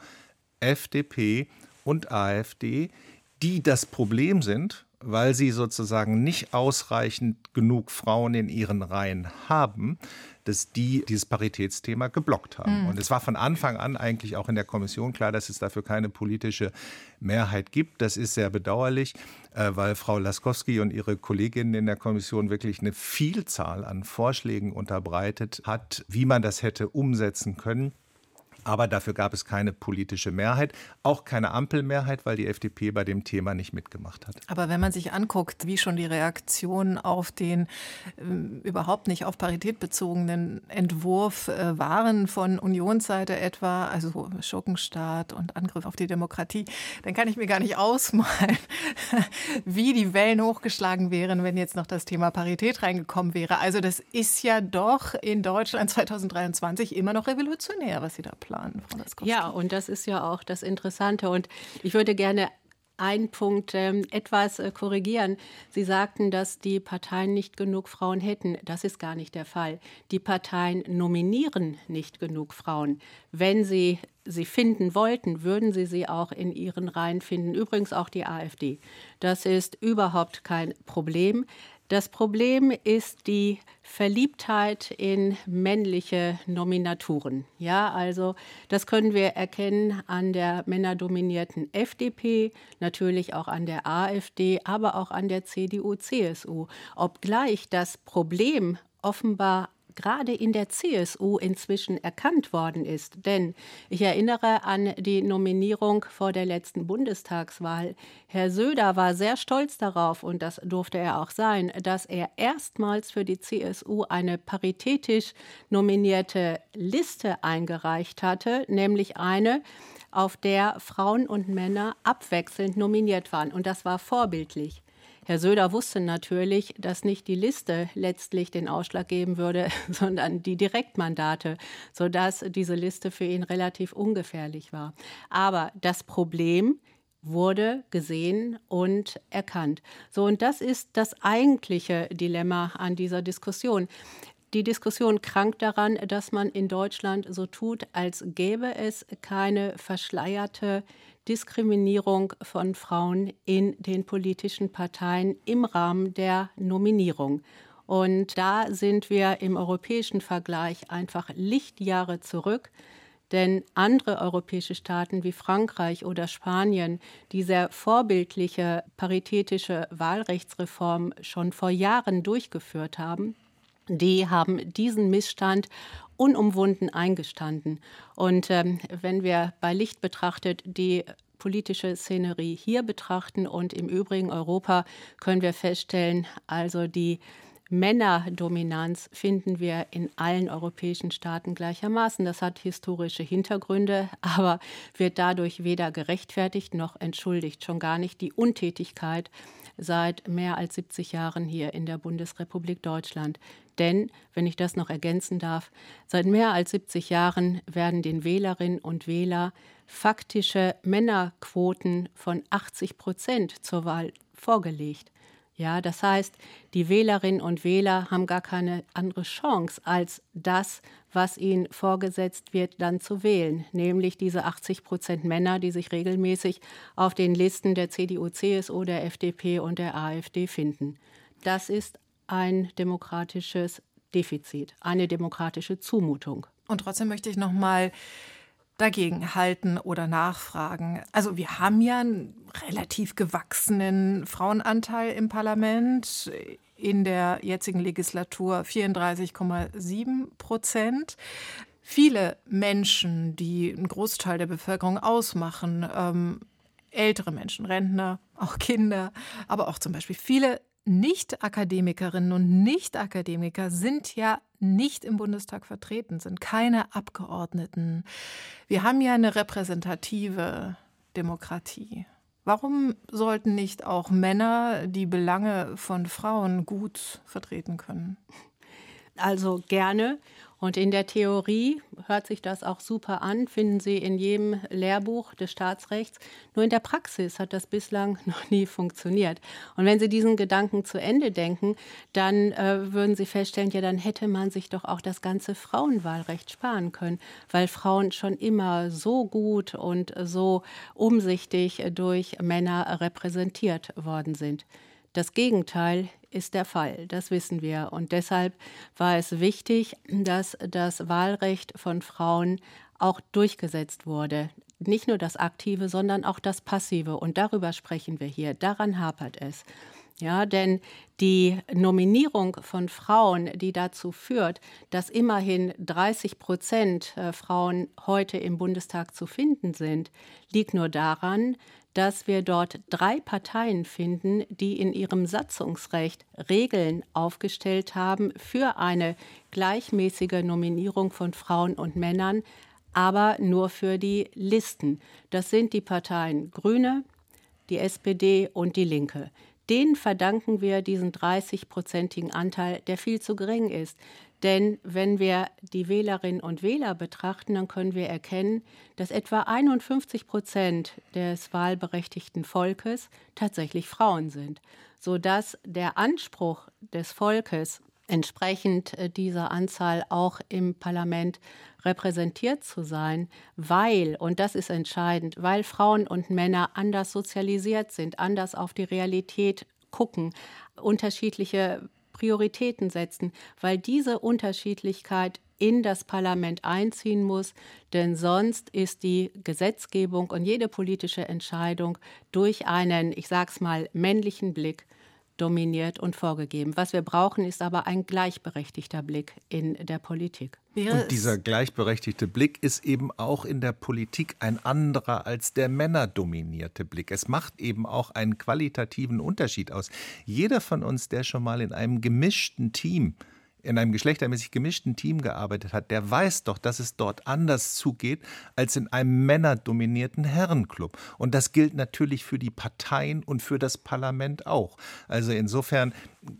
FDP und AfD, die das Problem sind, weil sie sozusagen nicht ausreichend genug Frauen in ihren Reihen haben, dass die dieses Paritätsthema geblockt haben. Mhm. Und es war von Anfang an eigentlich auch in der Kommission klar, dass es dafür keine politische Mehrheit gibt. Das ist sehr bedauerlich, äh, weil Frau Laskowski und ihre Kolleginnen in der Kommission wirklich eine Vielzahl an Vorschlägen unterbreitet hat, wie man das hätte umsetzen können. Aber dafür gab es keine politische Mehrheit, auch keine Ampelmehrheit, weil die FDP bei dem Thema nicht mitgemacht hat. Aber wenn man sich anguckt, wie schon die Reaktionen auf den äh, überhaupt nicht auf Parität bezogenen Entwurf äh, waren von Unionsseite etwa, also Schurkenstaat und Angriff auf die Demokratie, dann kann ich mir gar nicht ausmalen, *laughs* wie die Wellen hochgeschlagen wären, wenn jetzt noch das Thema Parität reingekommen wäre. Also das ist ja doch in Deutschland *laughs* 2023 immer noch revolutionär, was Sie da planen planen, Frau Laskowski. Ja, und das ist ja auch das Interessante. Und ich würde gerne einen Punkt ähm, etwas äh, korrigieren. Sie sagten, dass die Parteien nicht genug Frauen hätten. Das ist gar nicht der Fall. Die Parteien nominieren nicht genug Frauen. Wenn sie sie finden wollten, würden sie sie auch in ihren Reihen finden. Übrigens auch die AfD. Das ist überhaupt kein Problem. Das Problem ist die Verliebtheit in männliche Nominaturen. Ja, also das können wir erkennen an der männerdominierten FDP, natürlich auch an der AfD, aber auch an der CDU, CSU. Obgleich das Problem offenbar gerade in der CSU inzwischen erkannt worden ist. Denn ich erinnere an die Nominierung vor der letzten Bundestagswahl. Herr Söder war sehr stolz darauf, und das durfte er auch sein, dass er erstmals für die CSU eine paritätisch nominierte Liste eingereicht hatte, nämlich eine, auf der Frauen und Männer abwechselnd nominiert waren. Und das war vorbildlich. Herr Söder wusste natürlich, dass nicht die Liste letztlich den Ausschlag geben würde, *laughs* sondern die Direktmandate, sodass diese Liste für ihn relativ ungefährlich war. Aber das Problem wurde gesehen und erkannt. So, und das ist das eigentliche Dilemma an dieser Diskussion. Die Diskussion krankt daran, dass man in Deutschland so tut, als gäbe es keine verschleierte Diskriminierung von Frauen in den politischen Parteien im Rahmen der Nominierung. Und da sind wir im europäischen Vergleich einfach Lichtjahre zurück. Denn andere europäische Staaten wie Frankreich oder Spanien, die sehr vorbildliche paritätische Wahlrechtsreform schon vor Jahren durchgeführt haben, die haben diesen Missstand unumwunden eingestanden. Und ähm, wenn wir bei Licht betrachtet die politische Szenerie hier betrachten und im übrigen Europa, können wir feststellen, also die Männerdominanz finden wir in allen europäischen Staaten gleichermaßen. Das hat historische Hintergründe, *laughs* aber wird dadurch weder gerechtfertigt noch entschuldigt, schon gar nicht die Untätigkeit seit mehr als 70 Jahren hier in der Bundesrepublik Deutschland. Denn, wenn ich das noch ergänzen darf, seit mehr als 70 Jahren werden den Wählerinnen und Wählern faktische Männerquoten von 80 Prozent zur Wahl vorgelegt. Ja, das heißt, die Wählerinnen und Wähler haben gar keine andere Chance, als das, was ihnen vorgesetzt wird, dann zu wählen, nämlich diese 80 Prozent Männer, die sich regelmäßig auf den Listen der CDU, CSU, der FDP und der AfD finden. Das ist ein demokratisches Defizit, eine demokratische Zumutung. Und trotzdem möchte ich noch mal dagegen halten oder nachfragen. Also wir haben ja einen relativ gewachsenen Frauenanteil im Parlament. In der jetzigen Legislatur 34,7 Prozent. Viele Menschen, die einen Großteil der Bevölkerung ausmachen, ähm, ältere Menschen, Rentner, auch Kinder, aber auch zum Beispiel viele nicht-Akademikerinnen und Nicht-Akademiker sind ja nicht im Bundestag vertreten, sind keine Abgeordneten. Wir haben ja eine repräsentative Demokratie. Warum sollten nicht auch Männer die Belange von Frauen gut vertreten können? Also gerne. Und in der Theorie hört sich das auch super an, finden Sie in jedem Lehrbuch des Staatsrechts. Nur in der Praxis hat das bislang *laughs* noch nie funktioniert. Und wenn Sie diesen Gedanken zu Ende denken, dann äh, würden Sie feststellen, ja, dann hätte man sich doch auch das ganze Frauenwahlrecht sparen können, weil Frauen schon immer so gut und so umsichtig durch Männer repräsentiert worden sind. Das Gegenteil ist der Fall, das wissen wir. Und deshalb war es wichtig, dass das Wahlrecht von Frauen auch durchgesetzt wurde. Nicht nur das Aktive, sondern auch das Passive. Und darüber sprechen wir hier. Daran hapert es. Ja, denn die Nominierung von Frauen, die dazu führt, dass immerhin 30 Prozent äh, Frauen heute im Bundestag zu finden sind, liegt nur daran, dass wir dort drei Parteien finden, die in ihrem Satzungsrecht Regeln aufgestellt haben für eine gleichmäßige Nominierung von Frauen und Männern, aber nur für die Listen. Das sind die Parteien Grüne, die SPD und die Linke. Denen verdanken wir diesen 30-prozentigen Anteil, der viel zu gering ist. Denn wenn wir die Wählerinnen und Wähler betrachten, dann können wir erkennen, dass etwa 51 Prozent des wahlberechtigten Volkes tatsächlich Frauen sind, sodass der Anspruch des Volkes entsprechend äh, dieser Anzahl auch im Parlament repräsentiert zu sein, weil, und das ist entscheidend, weil Frauen und Männer anders sozialisiert sind, anders auf die Realität gucken, unterschiedliche Prioritäten setzen, weil diese Unterschiedlichkeit in das Parlament einziehen muss, denn sonst ist die Gesetzgebung und jede politische Entscheidung durch einen, ich sag's mal, männlichen Blick dominiert und vorgegeben. Was wir brauchen, ist aber ein gleichberechtigter Blick in der Politik. Und dieser gleichberechtigte Blick ist eben auch in der Politik ein anderer als der männerdominierte Blick. Es macht eben auch einen qualitativen Unterschied aus. Jeder von uns, der schon mal in einem gemischten Team in einem geschlechtermäßig gemischten Team gearbeitet hat, der weiß doch, dass es dort anders zugeht als in einem männerdominierten Herrenclub. Und das gilt natürlich für die Parteien und für das Parlament auch. Also insofern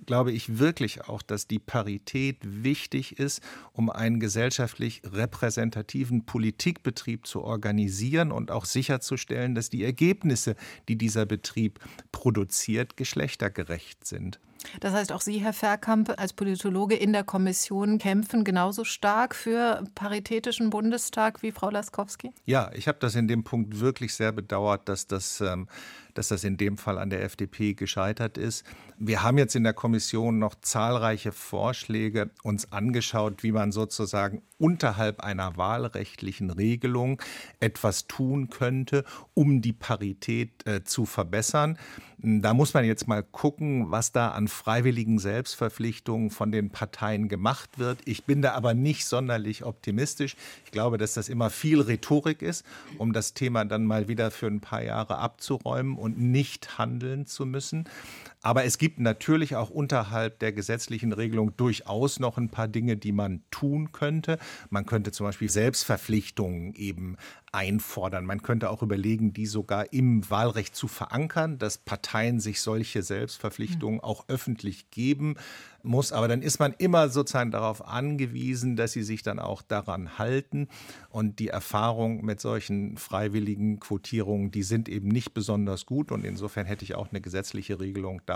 glaube ich wirklich auch, dass die Parität wichtig ist, um einen gesellschaftlich repräsentativen Politikbetrieb zu organisieren und auch sicherzustellen, dass die Ergebnisse, die dieser Betrieb produziert, geschlechtergerecht sind. Das heißt, auch Sie, Herr Verkamp, als Politologe in der Kommission kämpfen genauso stark für paritätischen Bundestag wie Frau Laskowski? Ja, ich habe das in dem Punkt wirklich sehr bedauert, dass das, ähm, dass das in dem Fall an der FDP gescheitert ist. Wir haben jetzt in der Kommission noch zahlreiche Vorschläge uns angeschaut, wie man sozusagen unterhalb einer wahlrechtlichen Regelung etwas tun könnte, um die Parität äh, zu verbessern. Da muss man jetzt mal gucken, was da an freiwilligen Selbstverpflichtungen von den Parteien gemacht wird. Ich bin da aber nicht sonderlich optimistisch. Ich glaube, dass das immer viel Rhetorik ist, um das Thema dann mal wieder für ein paar Jahre abzuräumen und nicht handeln zu müssen. Aber es gibt natürlich auch unterhalb der gesetzlichen Regelung durchaus noch ein paar Dinge, die man tun könnte. Man könnte zum Beispiel Selbstverpflichtungen eben einfordern. Man könnte auch überlegen, die sogar im Wahlrecht zu verankern, dass Parteien sich solche Selbstverpflichtungen auch öffentlich geben muss. Aber dann ist man immer sozusagen darauf angewiesen, dass sie sich dann auch daran halten. Und die Erfahrung mit solchen freiwilligen Quotierungen, die sind eben nicht besonders gut. Und insofern hätte ich auch eine gesetzliche Regelung da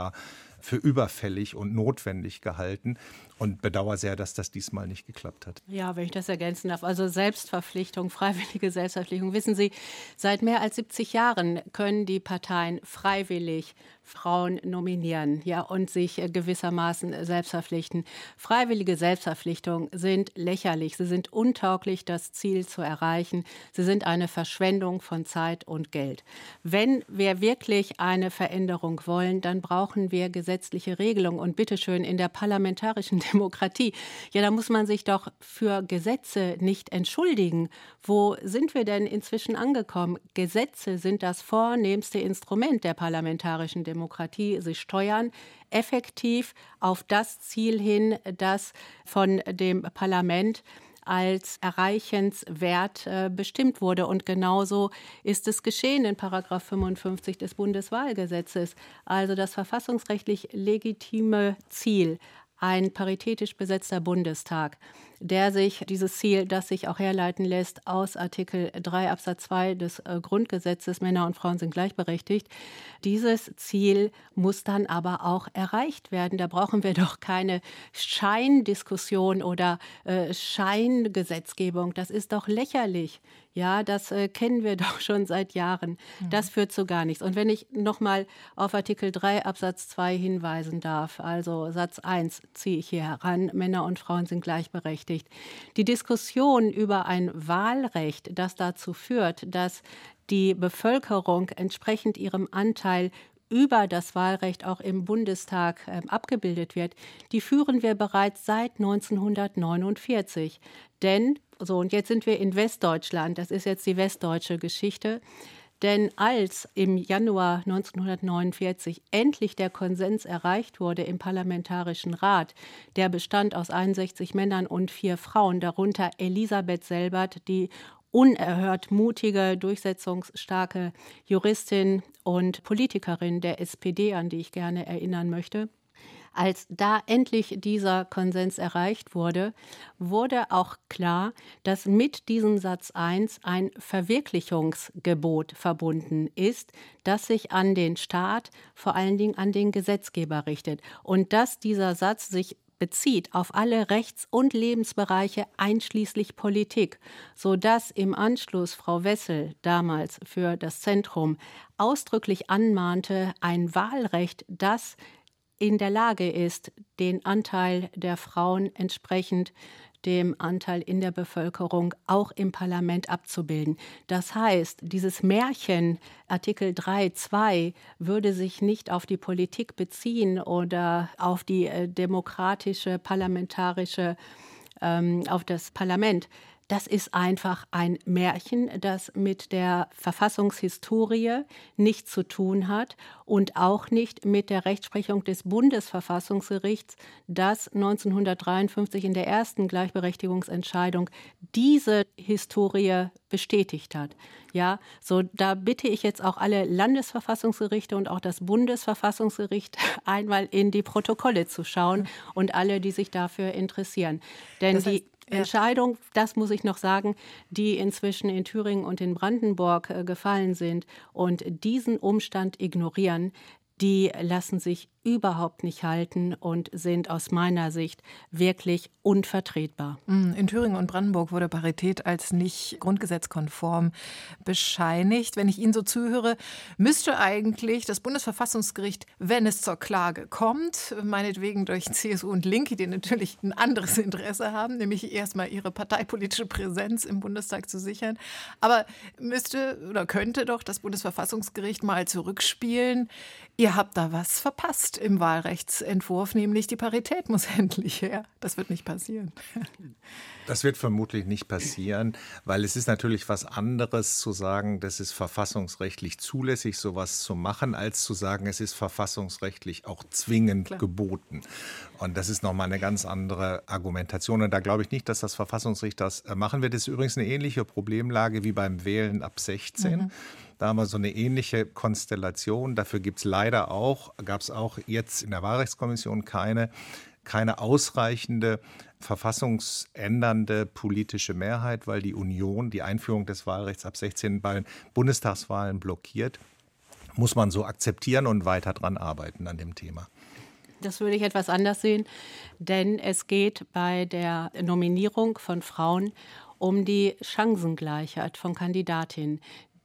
für überfällig und notwendig gehalten und bedauere sehr, dass das diesmal nicht geklappt hat. Ja, wenn ich das ergänzen darf. Also Selbstverpflichtung, *laughs* freiwillige Selbstverpflichtung. Wissen Sie, seit mehr als 70 Jahren können die Parteien freiwillig Frauen nominieren ja, und sich äh, gewissermaßen selbst verpflichten. Freiwillige Selbstverpflichtungen sind lächerlich. Sie sind untauglich, das Ziel zu erreichen. Sie sind eine Verschwendung von Zeit und Geld. Wenn wir wirklich eine Veränderung wollen, dann brauchen wir gesetzliche Regelungen. Und bitteschön, in der parlamentarischen Demokratie, ja, da muss man sich doch für Gesetze nicht entschuldigen. Wo sind wir denn inzwischen angekommen? Gesetze sind das vornehmste Instrument der parlamentarischen Demokratie. Sie steuern effektiv auf das Ziel hin, das von dem Parlament als erreichenswert äh, bestimmt wurde. Und genauso ist es geschehen in Paragraph 55 des Bundeswahlgesetzes. Also das verfassungsrechtlich legitime Ziel, ein paritätisch besetzter Bundestag der sich dieses Ziel, das sich auch herleiten lässt aus Artikel 3 Absatz 2 des äh, Grundgesetzes, Männer und Frauen sind gleichberechtigt, dieses Ziel muss dann aber auch erreicht werden. Da brauchen wir *laughs* doch keine Scheindiskussion oder äh, Scheingesetzgebung. Das ist doch lächerlich. Ja, das äh, kennen wir *laughs* doch schon seit Jahren. Mhm. Das führt zu gar nichts. Und wenn ich nochmal auf Artikel 3 Absatz 2 hinweisen darf, also Satz 1 ziehe ich hier heran, Männer und Frauen sind gleichberechtigt. Die Diskussion über ein Wahlrecht, das dazu führt, dass die Bevölkerung entsprechend ihrem Anteil über das Wahlrecht auch im Bundestag äh, abgebildet wird, die führen wir bereits seit 1949. Denn, so und jetzt sind wir in Westdeutschland, das ist jetzt die westdeutsche Geschichte, denn als im Januar 1949 endlich der Konsens erreicht wurde im Parlamentarischen Rat, der bestand aus 61 Männern und vier Frauen, darunter Elisabeth Selbert, die unerhört mutige, durchsetzungsstarke Juristin und Politikerin der SPD, an die ich gerne erinnern möchte. Als da endlich dieser Konsens erreicht wurde, wurde auch klar, dass mit diesem Satz 1 ein Verwirklichungsgebot verbunden ist, das sich an den Staat, vor allen Dingen an den Gesetzgeber richtet. Und dass dieser Satz sich bezieht auf alle Rechts- und Lebensbereiche einschließlich Politik, sodass im Anschluss Frau Wessel damals für das Zentrum ausdrücklich anmahnte, ein Wahlrecht, das in der Lage ist, den Anteil der Frauen entsprechend dem Anteil in der Bevölkerung auch im Parlament abzubilden. Das heißt, dieses Märchen Artikel 3.2 würde sich nicht auf die Politik beziehen oder auf die äh, demokratische, parlamentarische, ähm, auf das Parlament. Das ist einfach ein Märchen, das mit der Verfassungshistorie nichts zu tun hat und auch nicht mit der Rechtsprechung des Bundesverfassungsgerichts, das 1953 in der ersten Gleichberechtigungsentscheidung diese Historie bestätigt hat. Ja, so da bitte ich jetzt auch alle Landesverfassungsgerichte und auch das Bundesverfassungsgericht *laughs* einmal in die Protokolle zu schauen und alle, die sich dafür interessieren. Denn das heißt, die Entscheidung, das muss ich noch sagen, die inzwischen in Thüringen und in Brandenburg äh, gefallen sind und diesen Umstand ignorieren, die lassen sich überhaupt nicht halten und sind aus meiner Sicht wirklich unvertretbar. Mm, in Thüringen und Brandenburg wurde Parität als nicht grundgesetzkonform bescheinigt. Wenn ich Ihnen so zuhöre, müsste eigentlich das Bundesverfassungsgericht, wenn es zur Klage kommt, meinetwegen durch *laughs* CSU und Linke, die natürlich ein anderes Interesse haben, nämlich erstmal ihre parteipolitische Präsenz im Bundestag zu sichern, aber müsste oder könnte doch das Bundesverfassungsgericht mal zurückspielen. Ihr habt da was verpasst im Wahlrechtsentwurf, nämlich die Parität muss *laughs* endlich her. Das wird nicht passieren. Das wird vermutlich nicht passieren, weil es ist natürlich was anderes zu sagen, das ist verfassungsrechtlich zulässig, sowas zu machen, als zu sagen, es ist verfassungsrechtlich auch zwingend Klar. geboten. Und das ist nochmal eine ganz andere Argumentation. Und da glaube ich nicht, dass das Verfassungsgericht das äh, machen wird. Das ist übrigens eine ähnliche Problemlage wie beim Wählen ab 16. Mhm. Da haben wir so eine ähnliche Konstellation. Dafür gibt es leider auch, gab es auch jetzt in der Wahlrechtskommission keine, keine ausreichende verfassungsändernde politische Mehrheit, weil die Union die Einführung des Wahlrechts ab 16 bei Bundestagswahlen blockiert. Muss man so akzeptieren und weiter dran arbeiten an dem Thema. Das würde ich etwas anders sehen, denn es geht bei der Nominierung von Frauen um die Chancengleichheit von Kandidatinnen.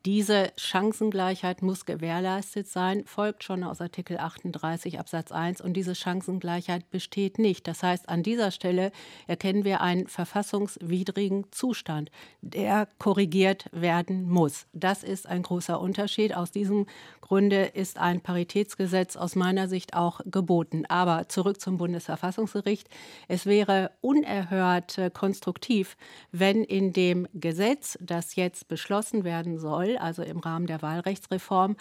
Diese Chancengleichheit muss gewährleistet sein, folgt schon aus Artikel 38 Absatz 1 und diese Chancengleichheit besteht nicht. Das heißt, an dieser Stelle erkennen wir einen verfassungswidrigen Zustand, der korrigiert werden muss. Das ist ein großer Unterschied. Aus diesem Grunde ist ein Paritätsgesetz aus meiner Sicht auch geboten. Aber zurück zum Bundesverfassungsgericht. Es wäre unerhört konstruktiv, wenn in dem Gesetz, das jetzt beschlossen werden soll, also im Rahmen der Wahlrechtsreform,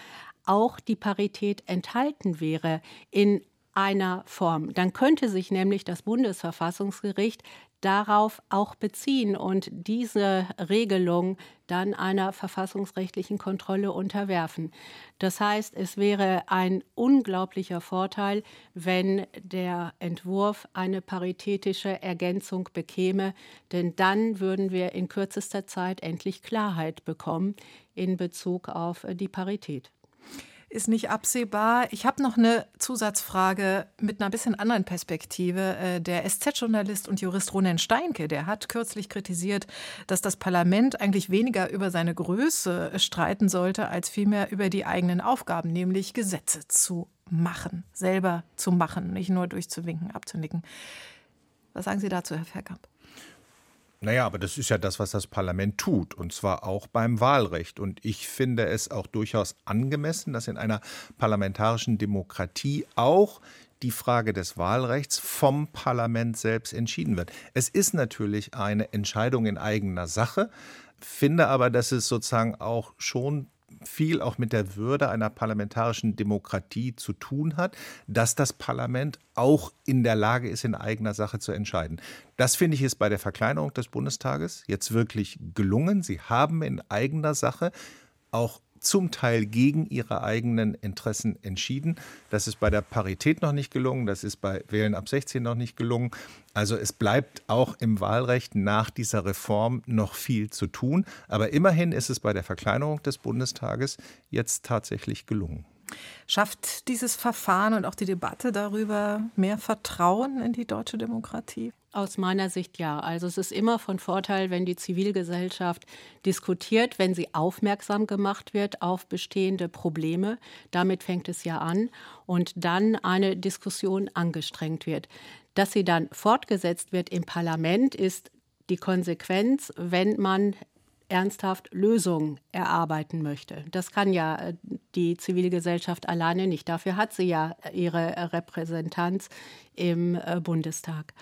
auch die Parität enthalten wäre in einer Form. Dann könnte sich nämlich das Bundesverfassungsgericht darauf auch beziehen und diese Regelung dann einer verfassungsrechtlichen Kontrolle unterwerfen. Das heißt, es wäre ein unglaublicher Vorteil, wenn der Entwurf eine paritätische Ergänzung bekäme, denn dann würden wir in kürzester Zeit endlich Klarheit bekommen in Bezug auf die Parität ist nicht absehbar. Ich habe noch eine Zusatzfrage mit einer bisschen anderen Perspektive. Äh, der SZ-Journalist und Jurist Ronen Steinke, der hat kürzlich kritisiert, dass das Parlament eigentlich weniger über seine Größe streiten sollte, als vielmehr über die eigenen Aufgaben, nämlich Gesetze zu machen, selber zu machen, nicht nur durchzuwinken, abzunicken. Was sagen Sie dazu, Herr Verkamp? Naja, aber das ist ja das, was das Parlament tut, und zwar auch beim Wahlrecht. Und ich finde es auch durchaus angemessen, dass in einer parlamentarischen Demokratie auch die Frage des Wahlrechts vom Parlament selbst entschieden wird. Es ist natürlich eine Entscheidung in eigener Sache, finde aber, dass es sozusagen auch schon viel auch mit der Würde einer parlamentarischen Demokratie zu tun hat, dass das Parlament auch in der Lage ist, in eigener Sache zu entscheiden. Das finde ich ist bei der Verkleinerung des Bundestages jetzt wirklich gelungen. Sie haben in eigener Sache auch zum Teil gegen ihre eigenen Interessen entschieden. Das ist bei der Parität noch nicht gelungen, das ist bei Wählen ab 16 noch nicht gelungen. Also es bleibt auch im Wahlrecht nach dieser Reform noch viel zu tun. Aber immerhin ist es bei der Verkleinerung des Bundestages jetzt tatsächlich gelungen. Schafft dieses Verfahren und auch die Debatte darüber mehr Vertrauen in die deutsche Demokratie? Aus meiner Sicht ja. Also es ist immer von Vorteil, wenn die Zivilgesellschaft diskutiert, wenn sie aufmerksam gemacht wird auf bestehende Probleme. Damit fängt es ja an. Und dann eine Diskussion angestrengt wird. Dass sie dann fortgesetzt wird im Parlament, ist die Konsequenz, wenn man ernsthaft Lösungen erarbeiten möchte. Das kann ja äh, die Zivilgesellschaft alleine nicht. Dafür hat sie ja ihre Repräsentanz im äh, Bundestag.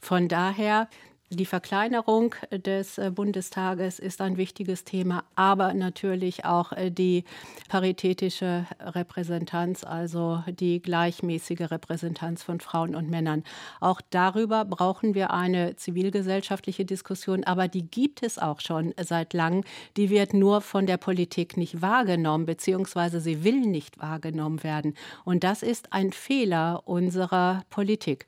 Von daher Die Verkleinerung des äh, Bundestages ist ein wichtiges Thema, aber natürlich auch äh, die paritätische Repräsentanz, also die gleichmäßige Repräsentanz von Frauen und Männern. Auch darüber brauchen wir eine zivilgesellschaftliche Diskussion, aber die gibt es auch schon seit langem. Die wird nur von der Politik nicht wahrgenommen, beziehungsweise sie will nicht wahrgenommen werden. Und das ist ein Fehler unserer Politik.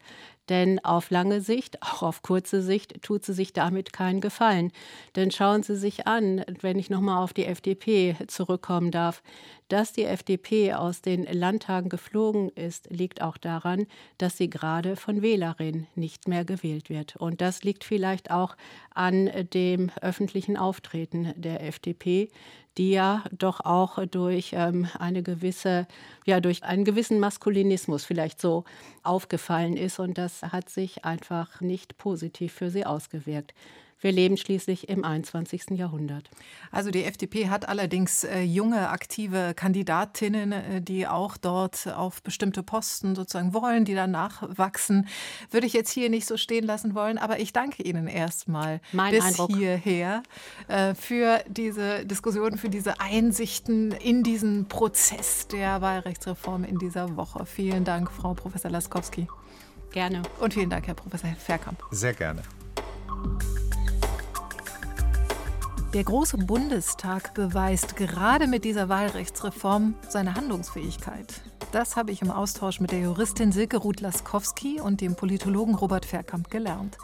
Denn auf lange Sicht, auch auf kurze Sicht, tut sie sich damit keinen Gefallen. Denn schauen Sie sich an, wenn ich nochmal auf die FDP zurückkommen darf, dass die FDP aus den Landtagen geflogen ist, liegt auch daran, dass sie gerade von Wählerinnen nicht mehr gewählt wird. Und das liegt vielleicht auch an dem öffentlichen Auftreten der FDP, die ja doch auch durch ähm, eine gewisse, ja, durch einen gewissen Maskulinismus vielleicht so aufgefallen ist. Und das hat sich einfach nicht positiv für sie ausgewirkt. Wir leben schließlich im 21. Jahrhundert. Also die FDP hat allerdings äh, junge, aktive Kandidatinnen, äh, die auch dort auf bestimmte Posten sozusagen wollen, die danach wachsen. Würde ich jetzt hier nicht so stehen lassen wollen, aber ich danke Ihnen erstmal bis Eindruck. hierher äh, für diese Diskussion, für diese Einsichten in diesen Prozess der Wahlrechtsreform in dieser Woche. Vielen Dank, Frau Professor Laskowski. Gerne. Und vielen Dank, Herr Professor Verkamp. Sehr gerne. Der große Bundestag beweist gerade mit dieser Wahlrechtsreform seine Handlungsfähigkeit. Das habe ich im Austausch mit der Juristin Silke Ruth-Laskowski und dem Politologen Robert Verkamp gelernt.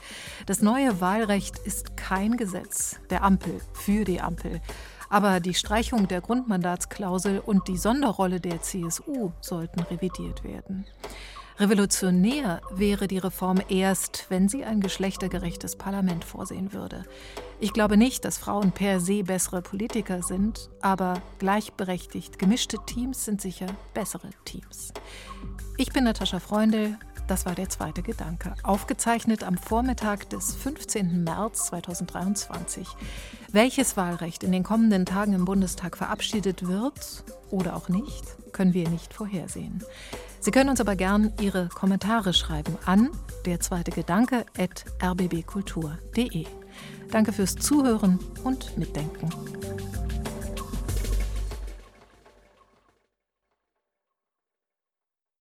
Das neue Wahlrecht ist kein Gesetz der Ampel für die Ampel. Aber die Streichung der Grundmandatsklausel und die Sonderrolle der CSU sollten revidiert werden. Revolutionär wäre die Reform erst, wenn sie ein geschlechtergerechtes Parlament vorsehen würde. Ich glaube nicht, dass Frauen per se bessere Politiker sind, aber gleichberechtigt gemischte Teams sind sicher bessere Teams. Ich bin Natascha Freundl. Das war der zweite Gedanke. Aufgezeichnet am Vormittag des 15. März 2023. Welches Wahlrecht in den kommenden Tagen im Bundestag verabschiedet wird oder auch nicht, können wir nicht vorhersehen. Sie können uns aber gern Ihre Kommentare schreiben an der zweite Gedanke at rbbkultur.de. Danke fürs Zuhören und Mitdenken.